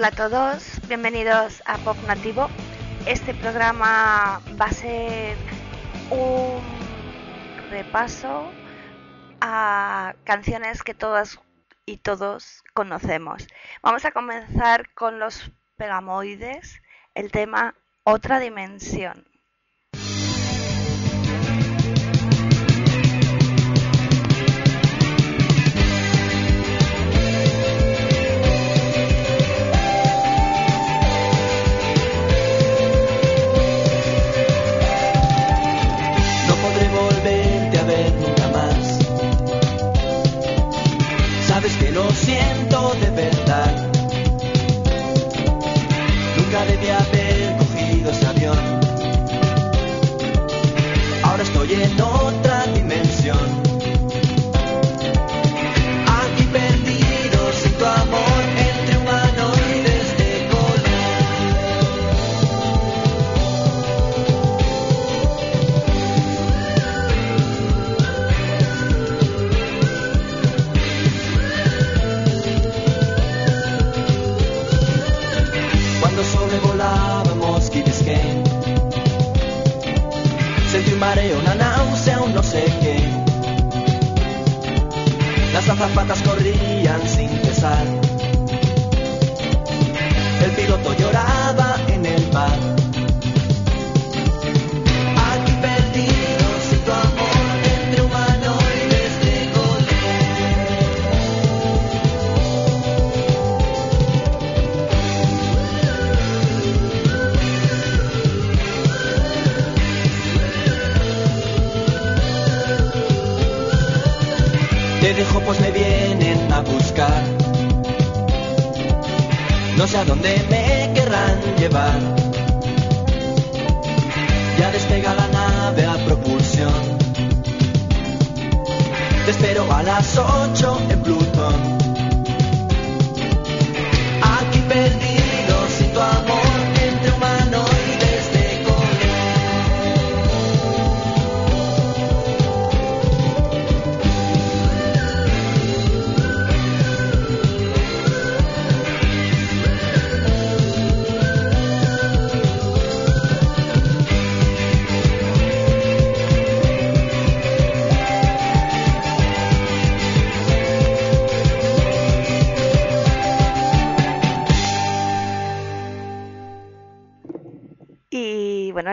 Hola a todos, bienvenidos a Pop Nativo. Este programa va a ser un repaso a canciones que todas y todos conocemos. Vamos a comenzar con los pegamoides, el tema Otra Dimensión.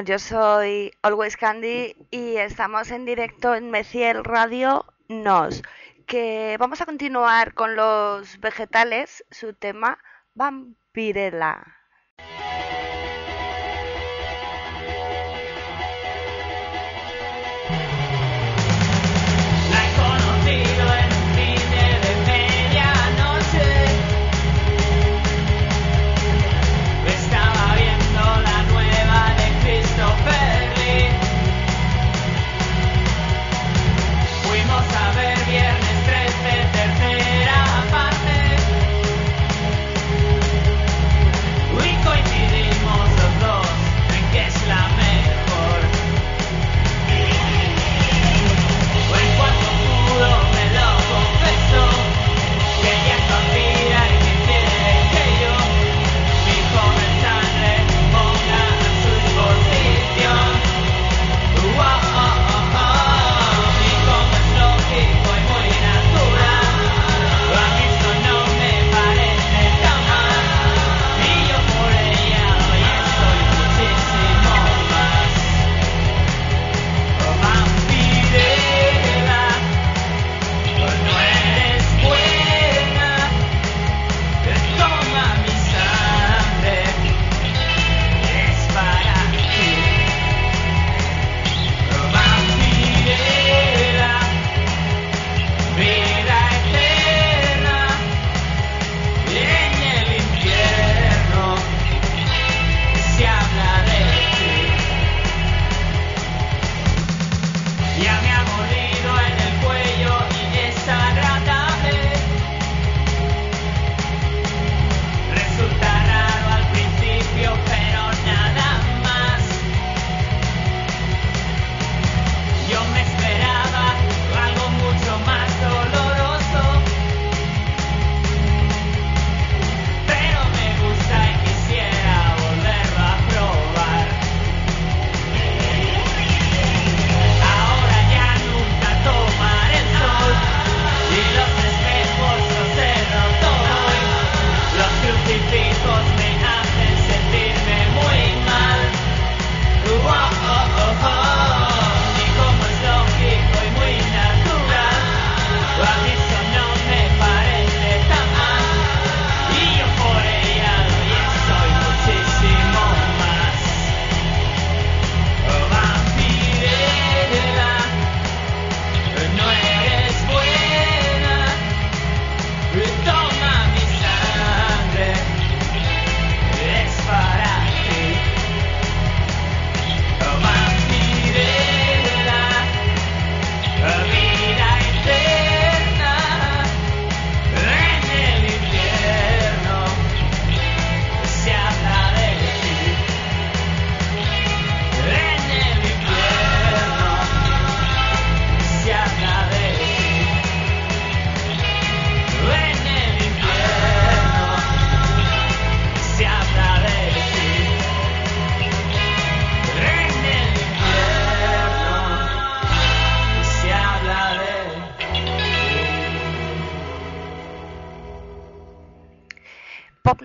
Yo soy Always Candy y estamos en directo en Meciel Radio Nos, que vamos a continuar con los vegetales, su tema Vampirella.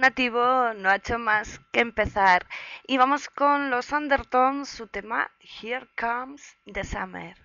Pop nativo no ha hecho más que empezar. Y vamos con los Undertones, su tema Here Comes the Summer.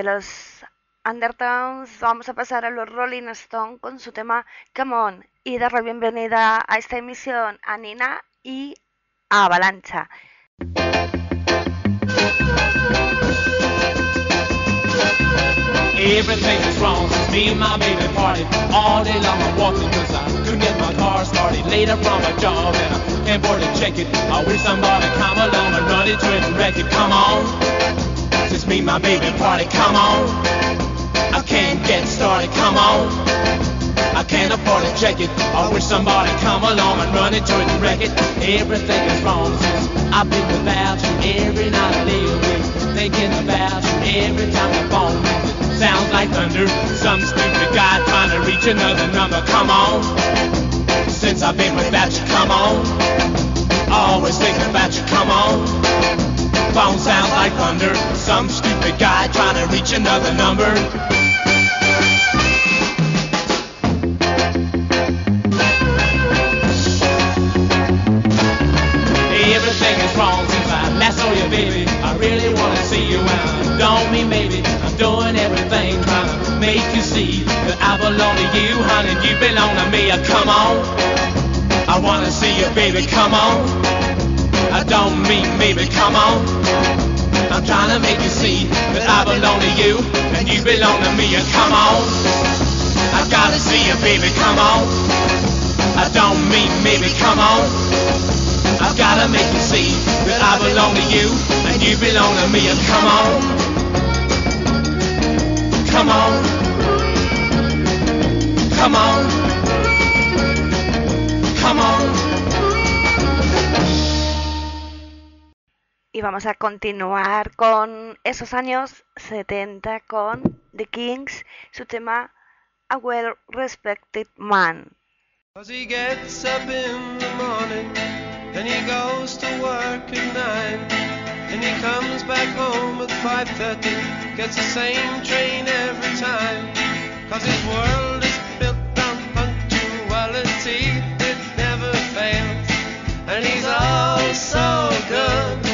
De los Undertones vamos a pasar a los Rolling Stone con su tema Come On y dar la bienvenida a esta emisión a Nina y a Avalancha. Since me my baby party. Come on, I can't get started. Come on. I can't afford to check it. I wish somebody come along and run into it and wreck it. Everything is wrong since I've been without you every night I lay awake. Thinking about you every time the phone rings. Sounds like thunder. Some stupid guy trying to reach another number. Come on. Since I've been without you, come on. Always thinking about you, come on. Phone sounds like thunder. Some stupid guy trying to reach another number. Everything is wrong since I last saw you, baby. I really wanna see you and don't mean maybe I'm doing everything trying to make you see that I belong to you, honey. You belong to me. Come on, I wanna see you, baby. Come on. I don't mean maybe. Come on. I'm trying to make you see that I belong to you and you belong to me. And Come on, I gotta see you, baby. Come on. I don't mean maybe. Come on. I've gotta make you see that I belong to you and you belong to me. And come on, come on, come on, come on. Y vamos a continuar con esos años 70 con The Kings, su tema A Well Respected Man. Cause he gets up in the morning, then he goes to work at nine, and he comes back home at 5.30, gets the same train every time. Cause his world is built on punctuality, it never fails. And he's all so good,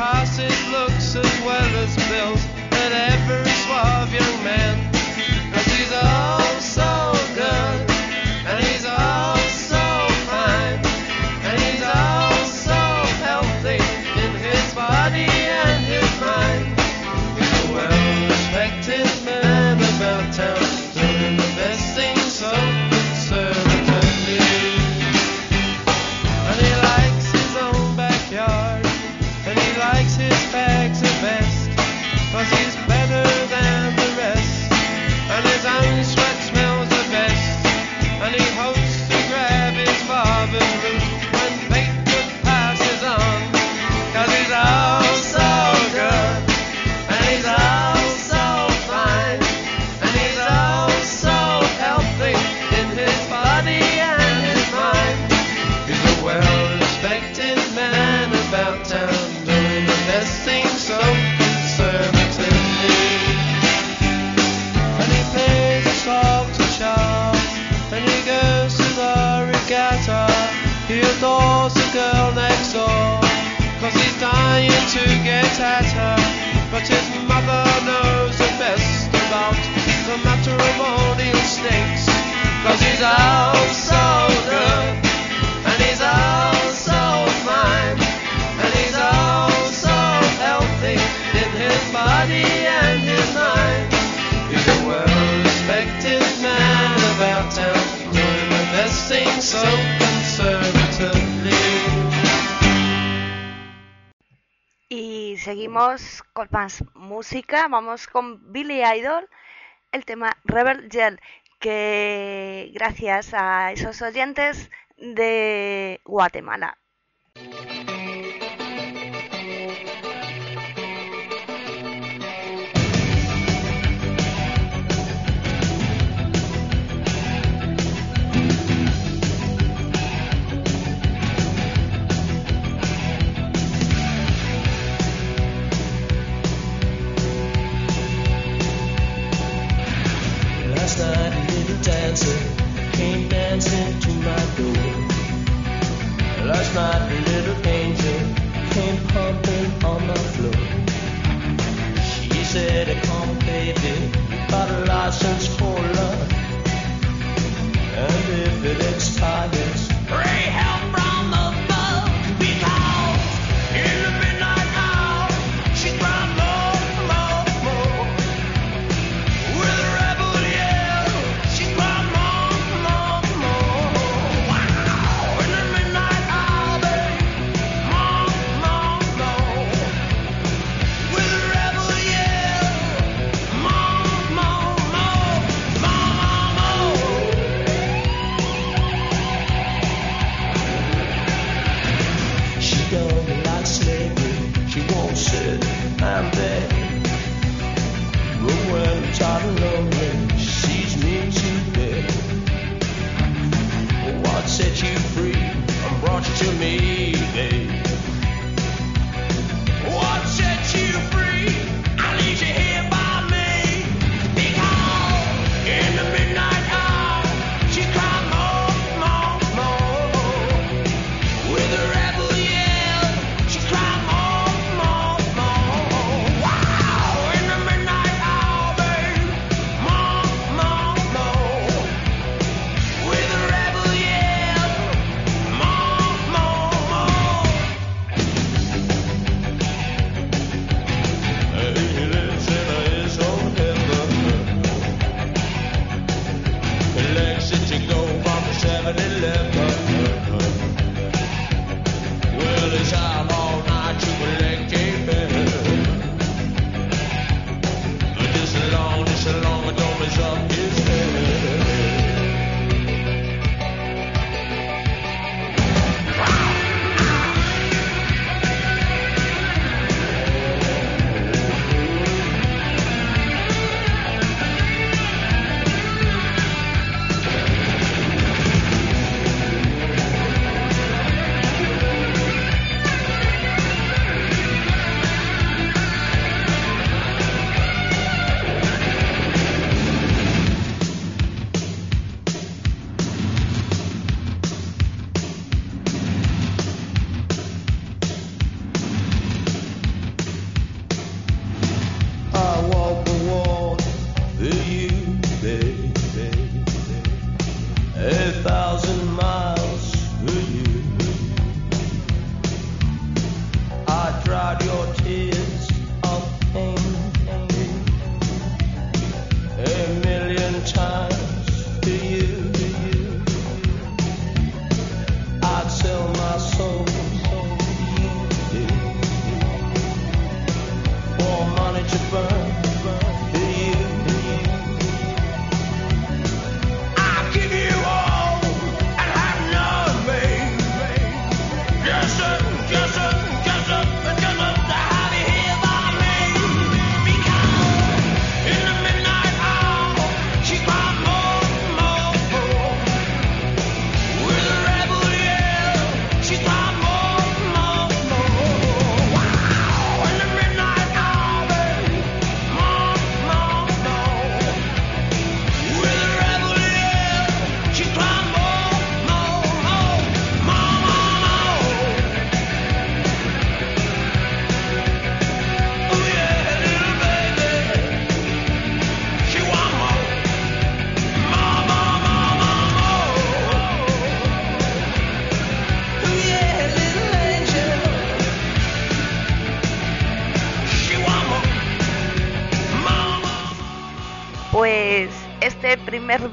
past más música. Vamos con Billy Idol, el tema Rebel Gel, que gracias a esos oyentes de Guatemala.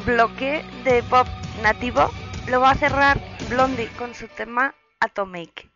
bloque de pop nativo lo va a cerrar Blondie con su tema Atomic.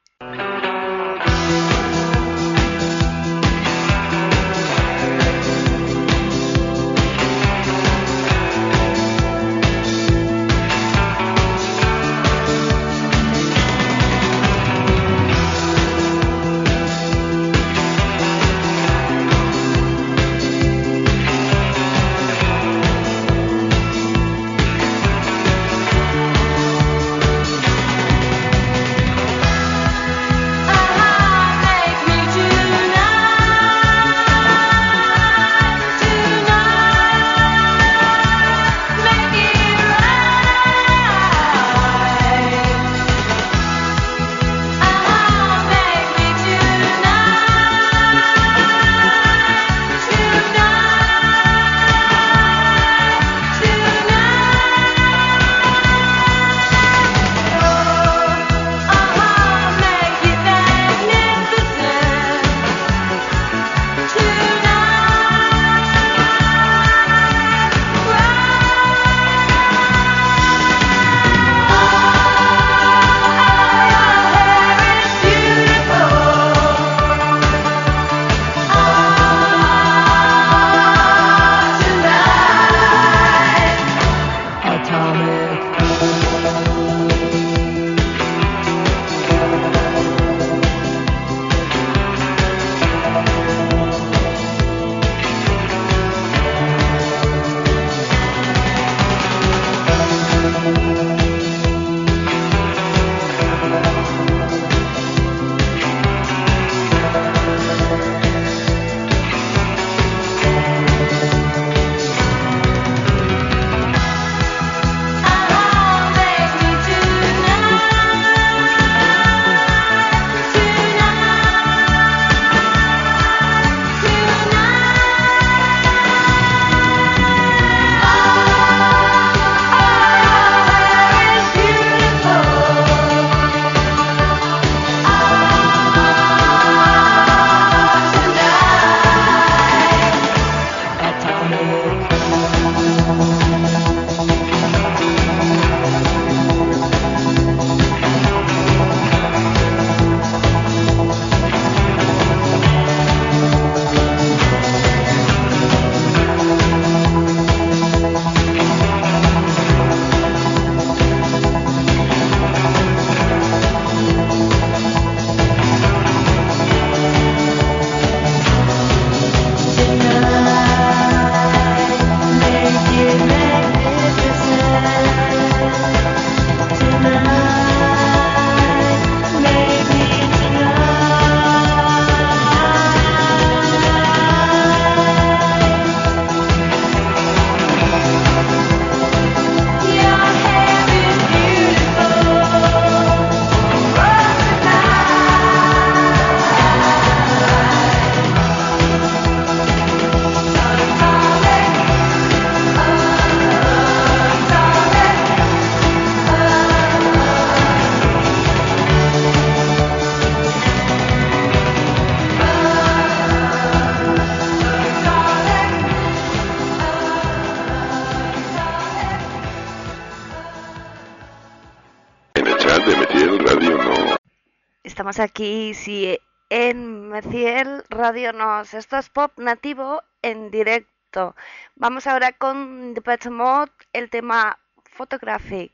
Aquí, sí, en Meciel Radio Nos. Esto es pop nativo en directo. Vamos ahora con Depeche Mode, el tema Photographic.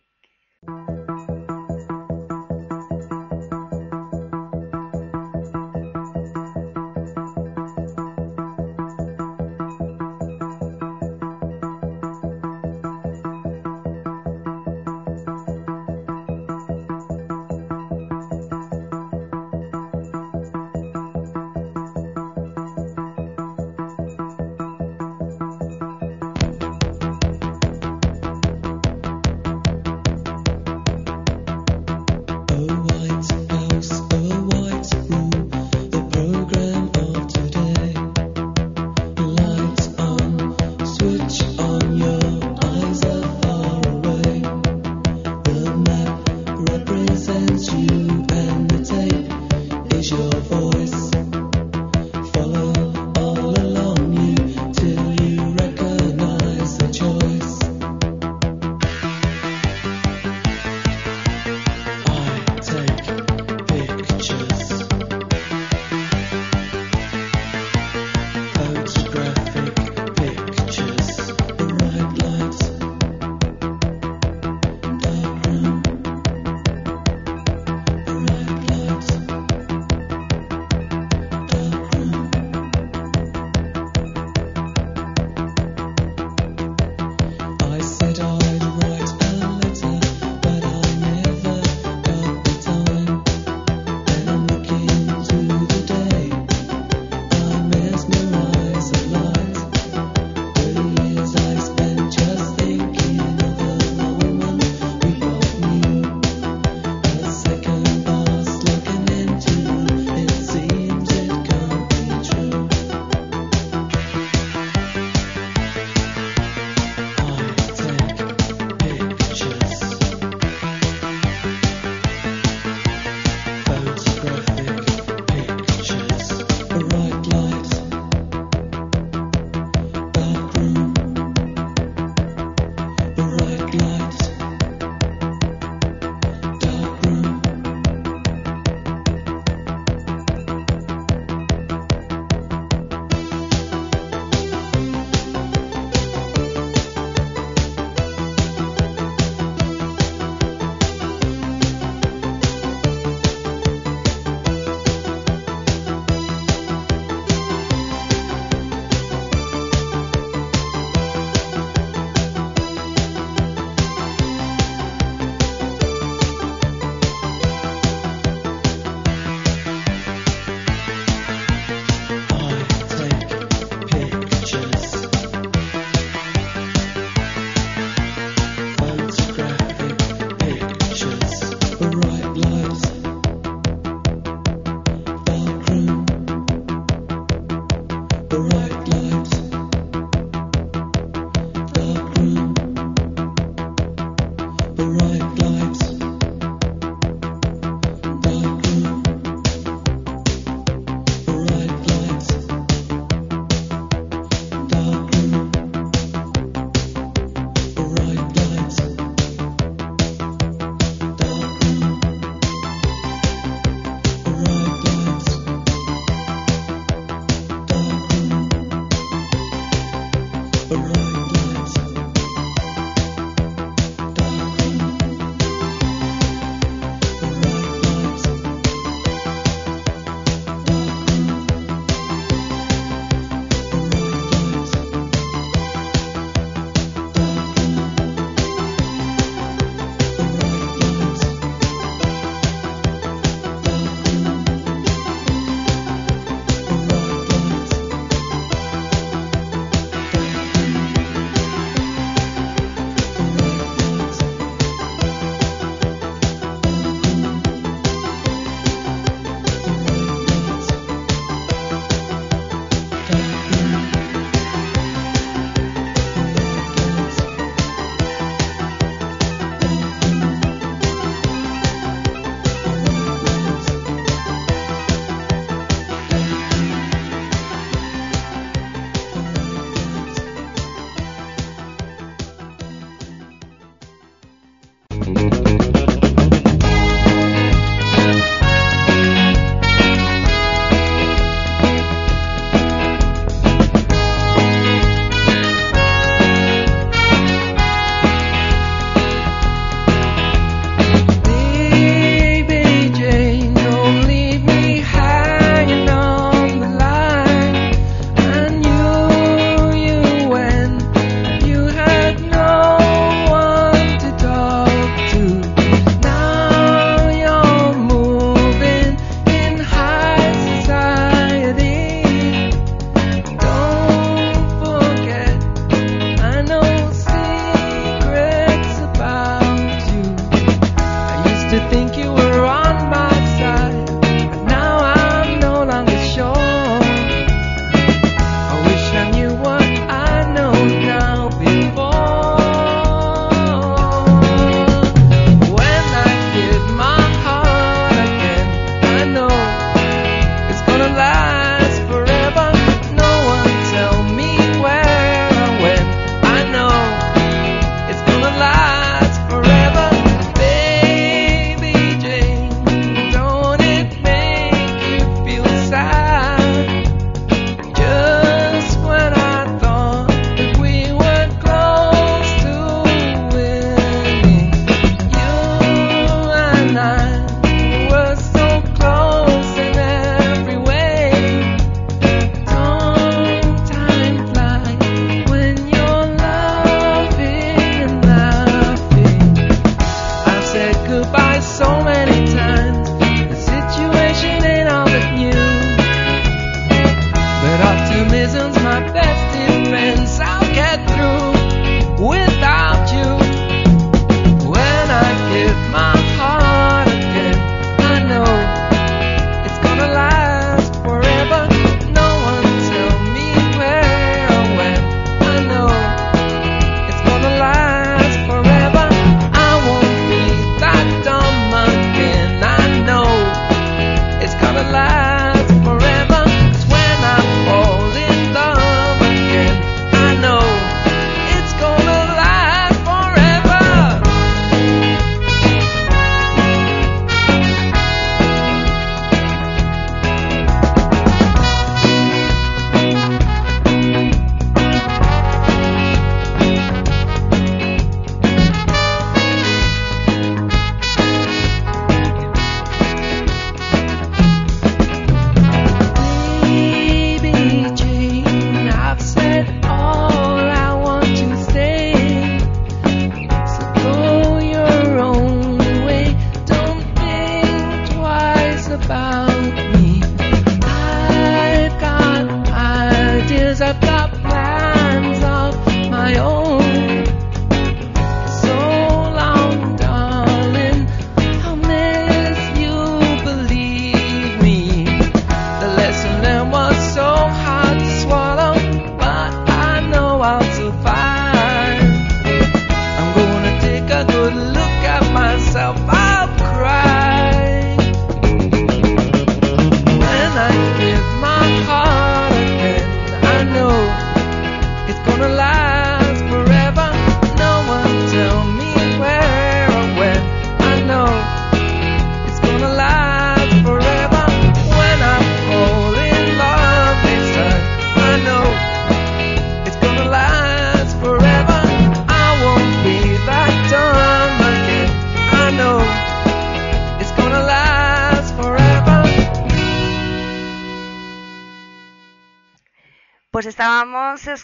on your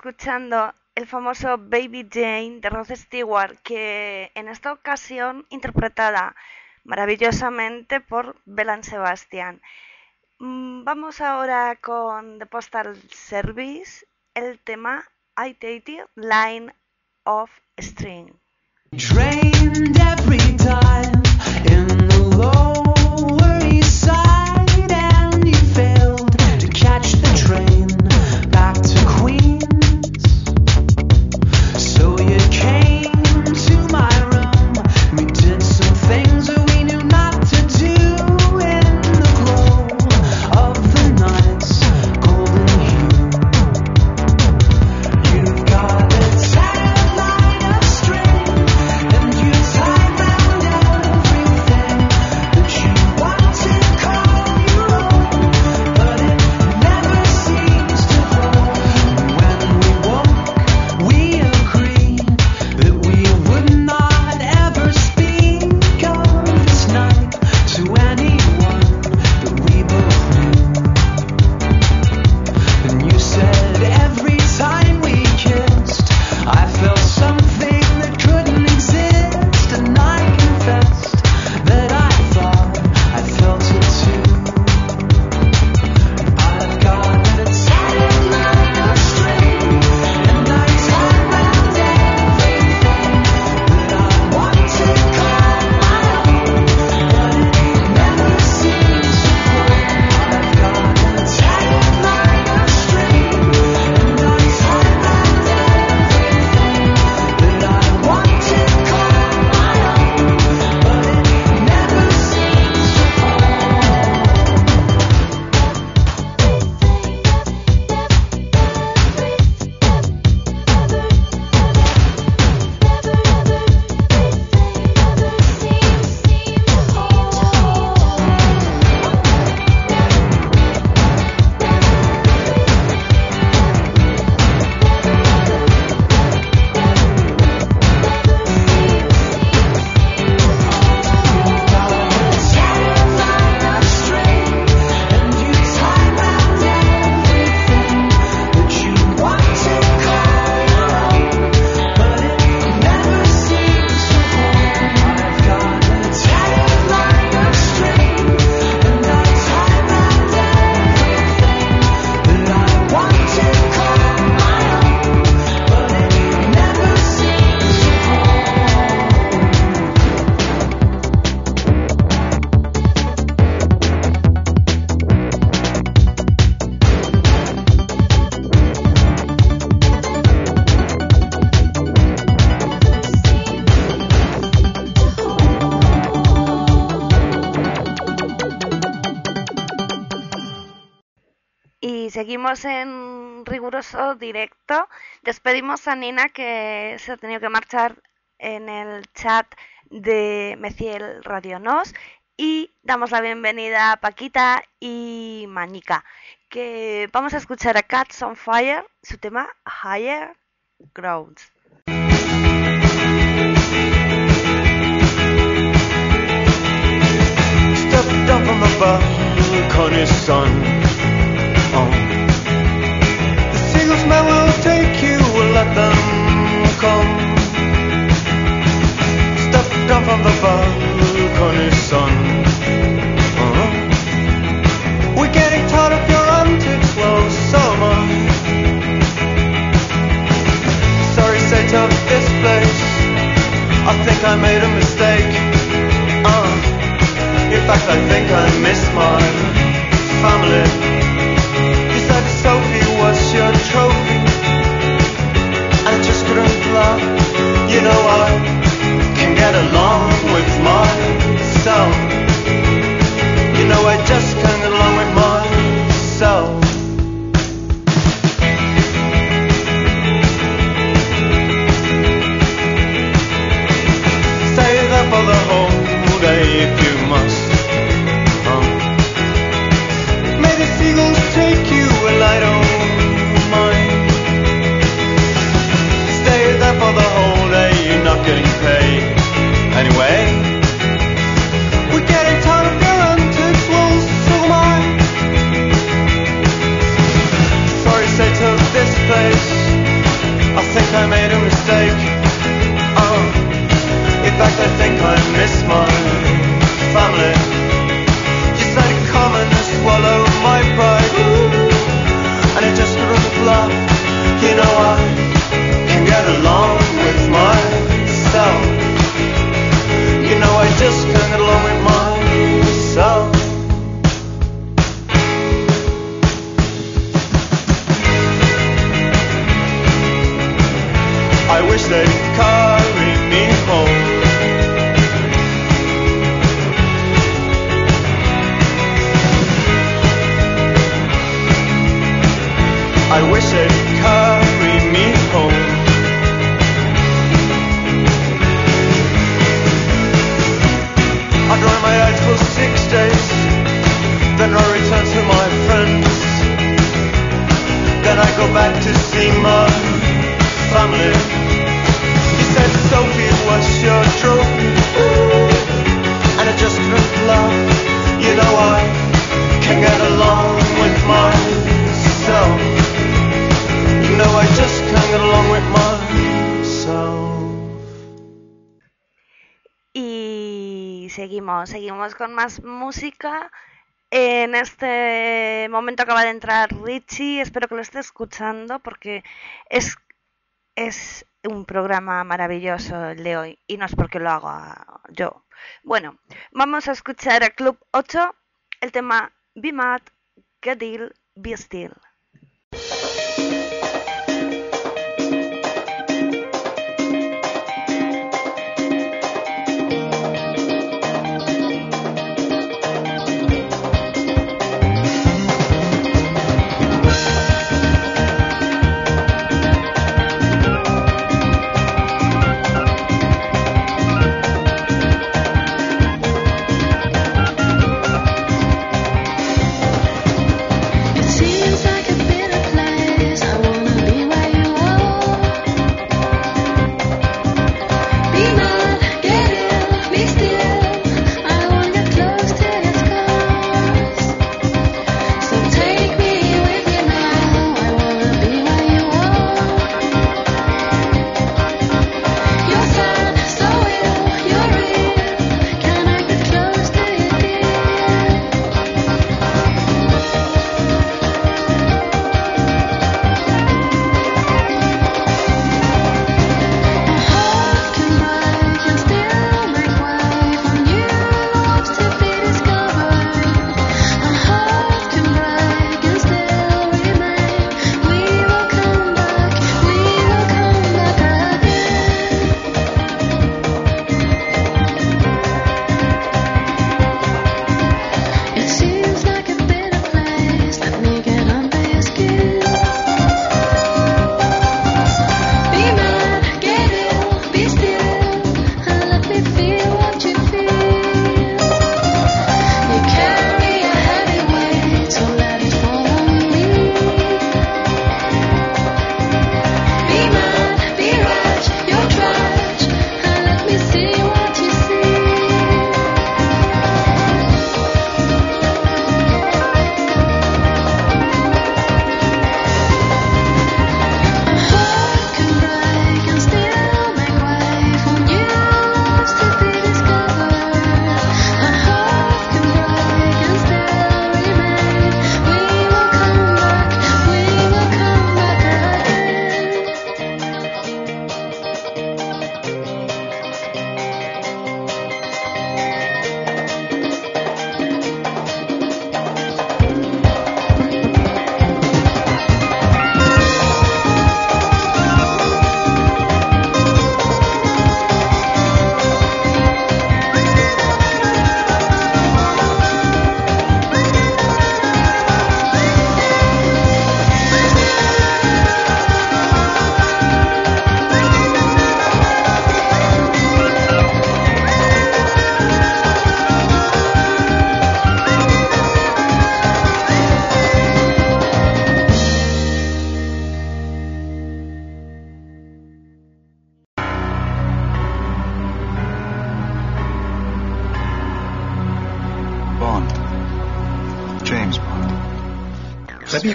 escuchando el famoso Baby Jane de Rod Stewart, que en esta ocasión interpretada maravillosamente por Belan Sebastian. Mm, Vamos ahora con The Postal Service, el tema I Line of String. En riguroso directo. Despedimos a Nina que se ha tenido que marchar en el chat de Meciel Radio Nos y damos la bienvenida a Paquita y Manica que vamos a escuchar a Cats on Fire, su tema Higher Grounds. Will take you, let them come. Stepped down from the. Oh. We're getting tired of your antics. Sorry, of this place. I think I made a mistake. Uh. In fact, I think I miss my family. You know I can get along with myself. You know I con más música. En este momento acaba de entrar Richie, espero que lo esté escuchando porque es, es un programa maravilloso el de hoy y no es porque lo haga yo. Bueno, vamos a escuchar a Club 8 el tema Be Mad, Get Deal, Be Still.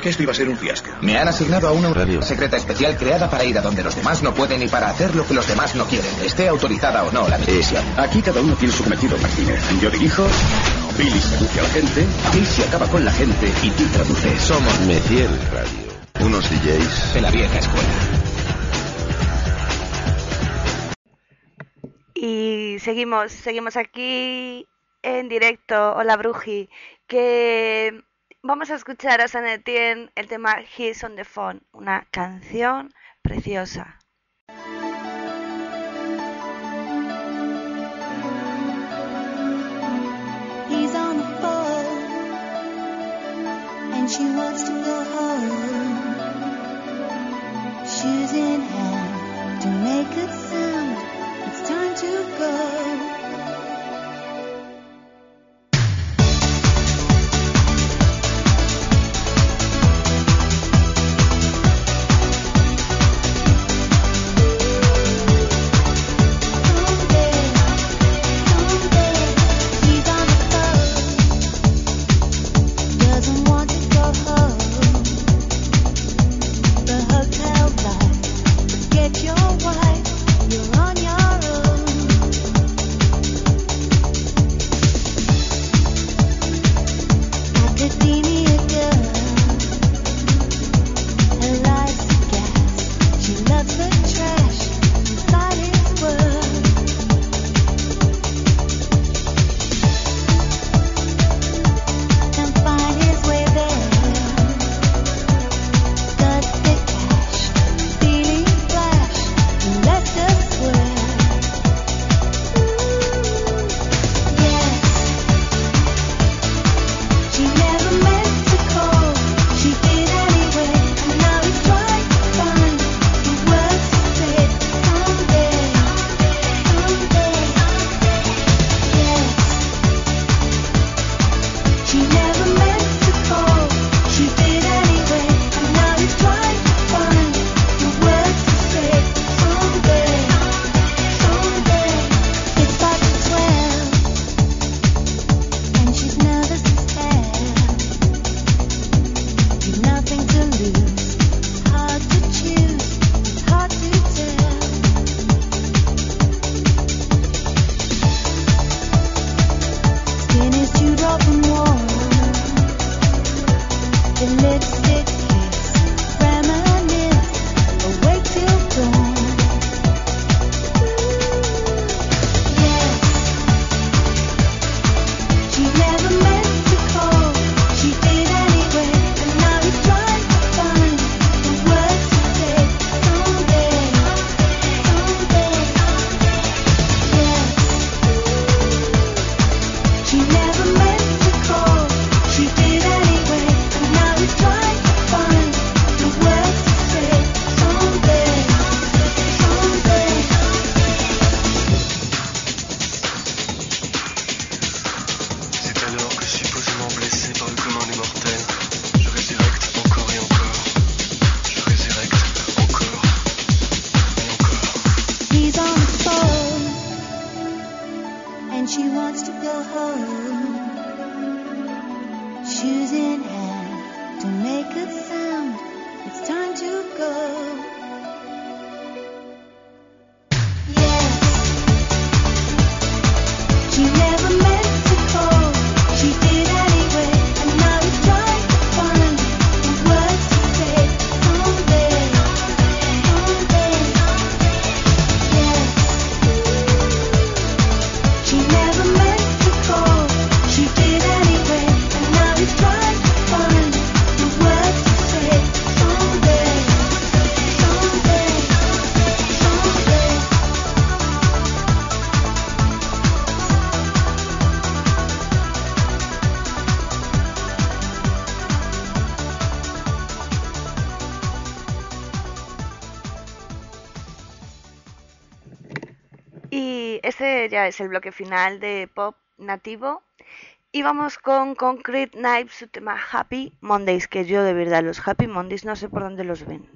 Que esto iba a ser un fiasco. Me han asignado a una radio secreta especial creada para ir a donde los demás no pueden y para hacer lo que los demás no quieren, esté autorizada o no la misión. Aquí cada uno tiene su cometido, Martínez. Yo dirijo, Billy seduce a la gente, Casey acaba con la gente y tú traduces. Somos Metiel Radio. Unos DJs. de la vieja escuela. Y seguimos, seguimos aquí en directo. Hola Bruji, que vamos a escuchar a San Etienne el tema He's on the Phone, una canción preciosa. He's on the phone, and she wants to go home. She's in hand to make a es el bloque final de pop nativo. Y vamos con Concrete Knives, su tema Happy Mondays, que yo de verdad los Happy Mondays no sé por dónde los ven.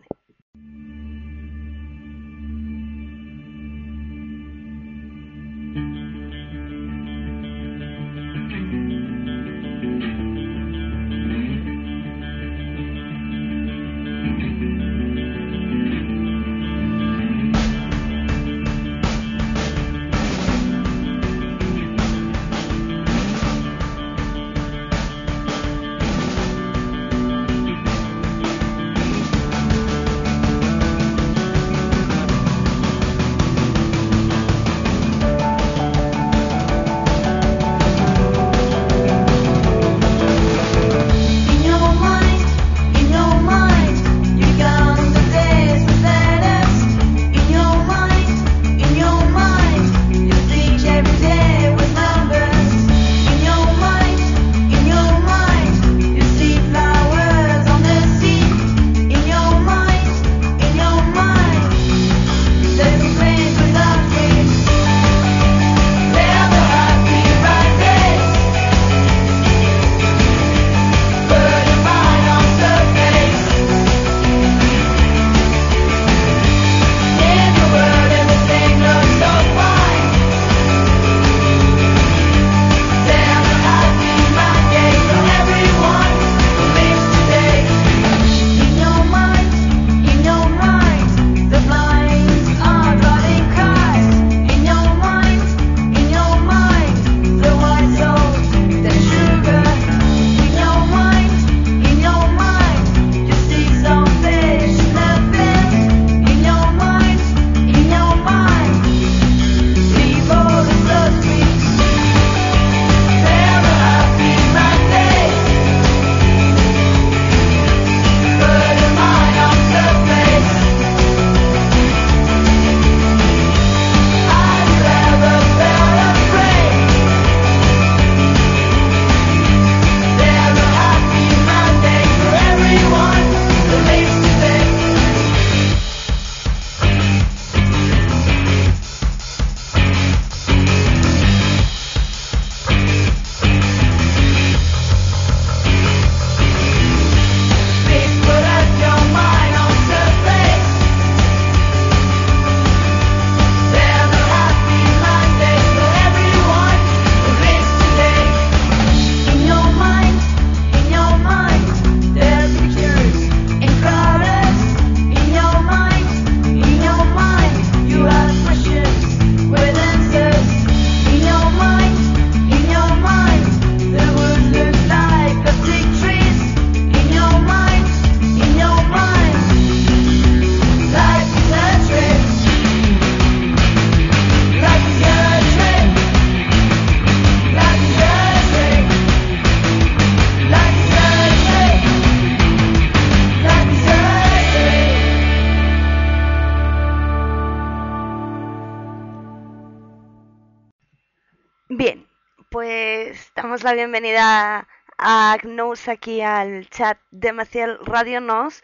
la bienvenida a Gnous aquí al chat de Maciel Radio Nos.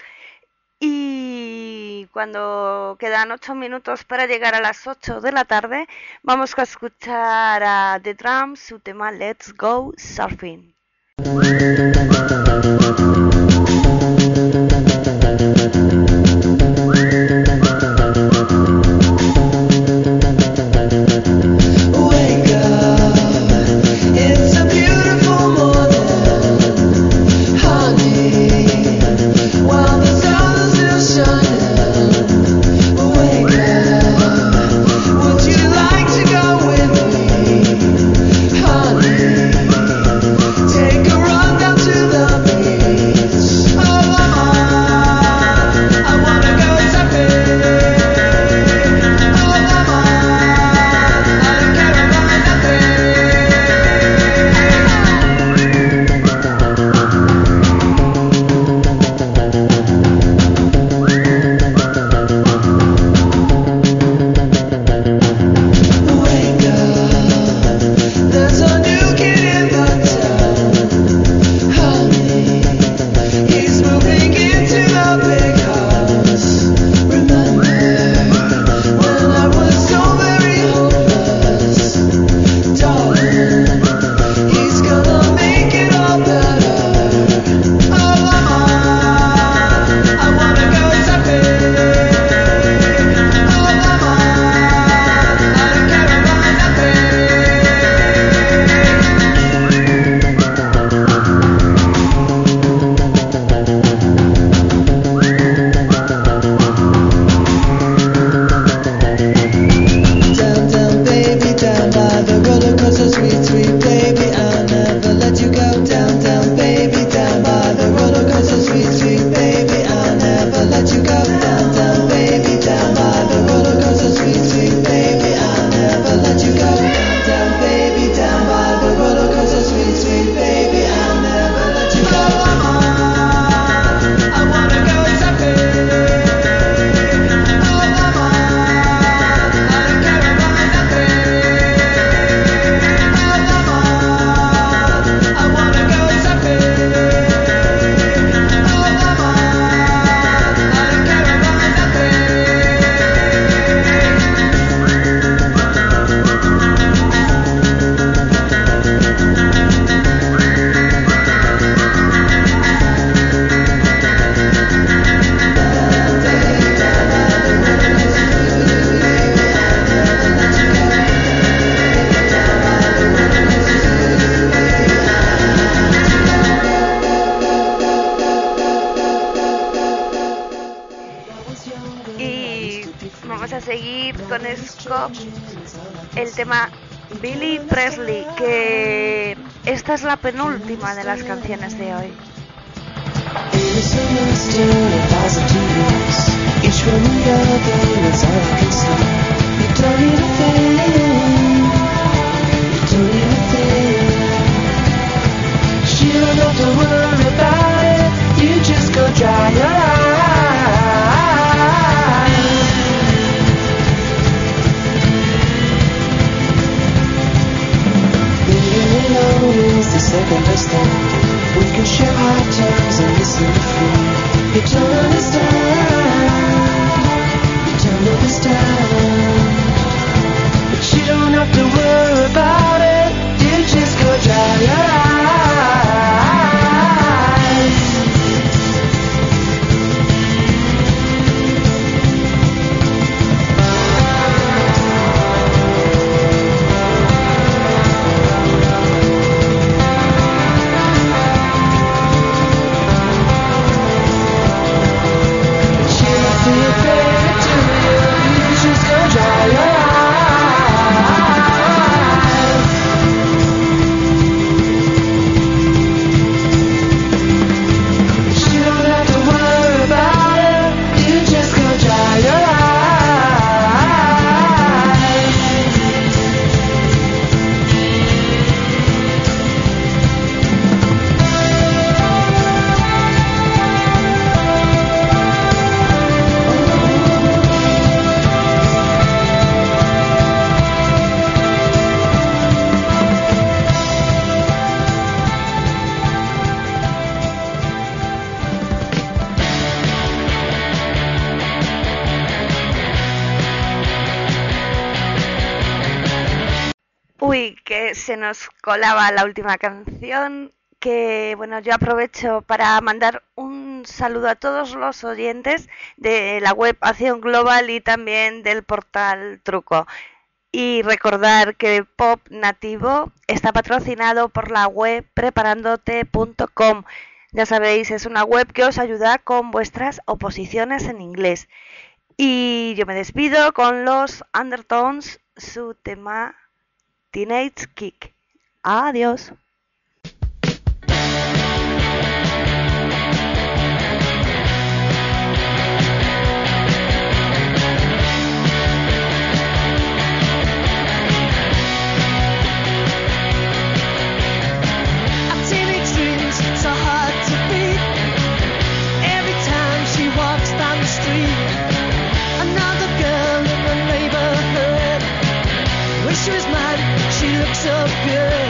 Y cuando quedan 8 minutos para llegar a las 8 de la tarde, vamos a escuchar a The Drums su tema Let's Go Surfing. Con el tema Billy Presley, que esta es la penúltima de las canciones de hoy. The second best thing. We can share hard times and listen to free. You don't understand. You don't understand. But you don't have to worry about se nos colaba la última canción. Que bueno, yo aprovecho para mandar un saludo a todos los oyentes de la web Acción Global y también del portal Truco. Y recordar que Pop Nativo está patrocinado por la web preparandote.com. Ya sabéis, es una web que os ayuda con vuestras oposiciones en inglés. Y yo me despido con los Undertones, su tema Teenage Kick. Adiós. Good.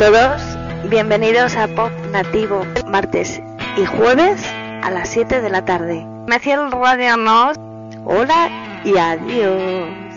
Todos, bienvenidos a Pop Nativo, martes y jueves a las 7 de la tarde. Me el Radio Nos. Hola y adiós.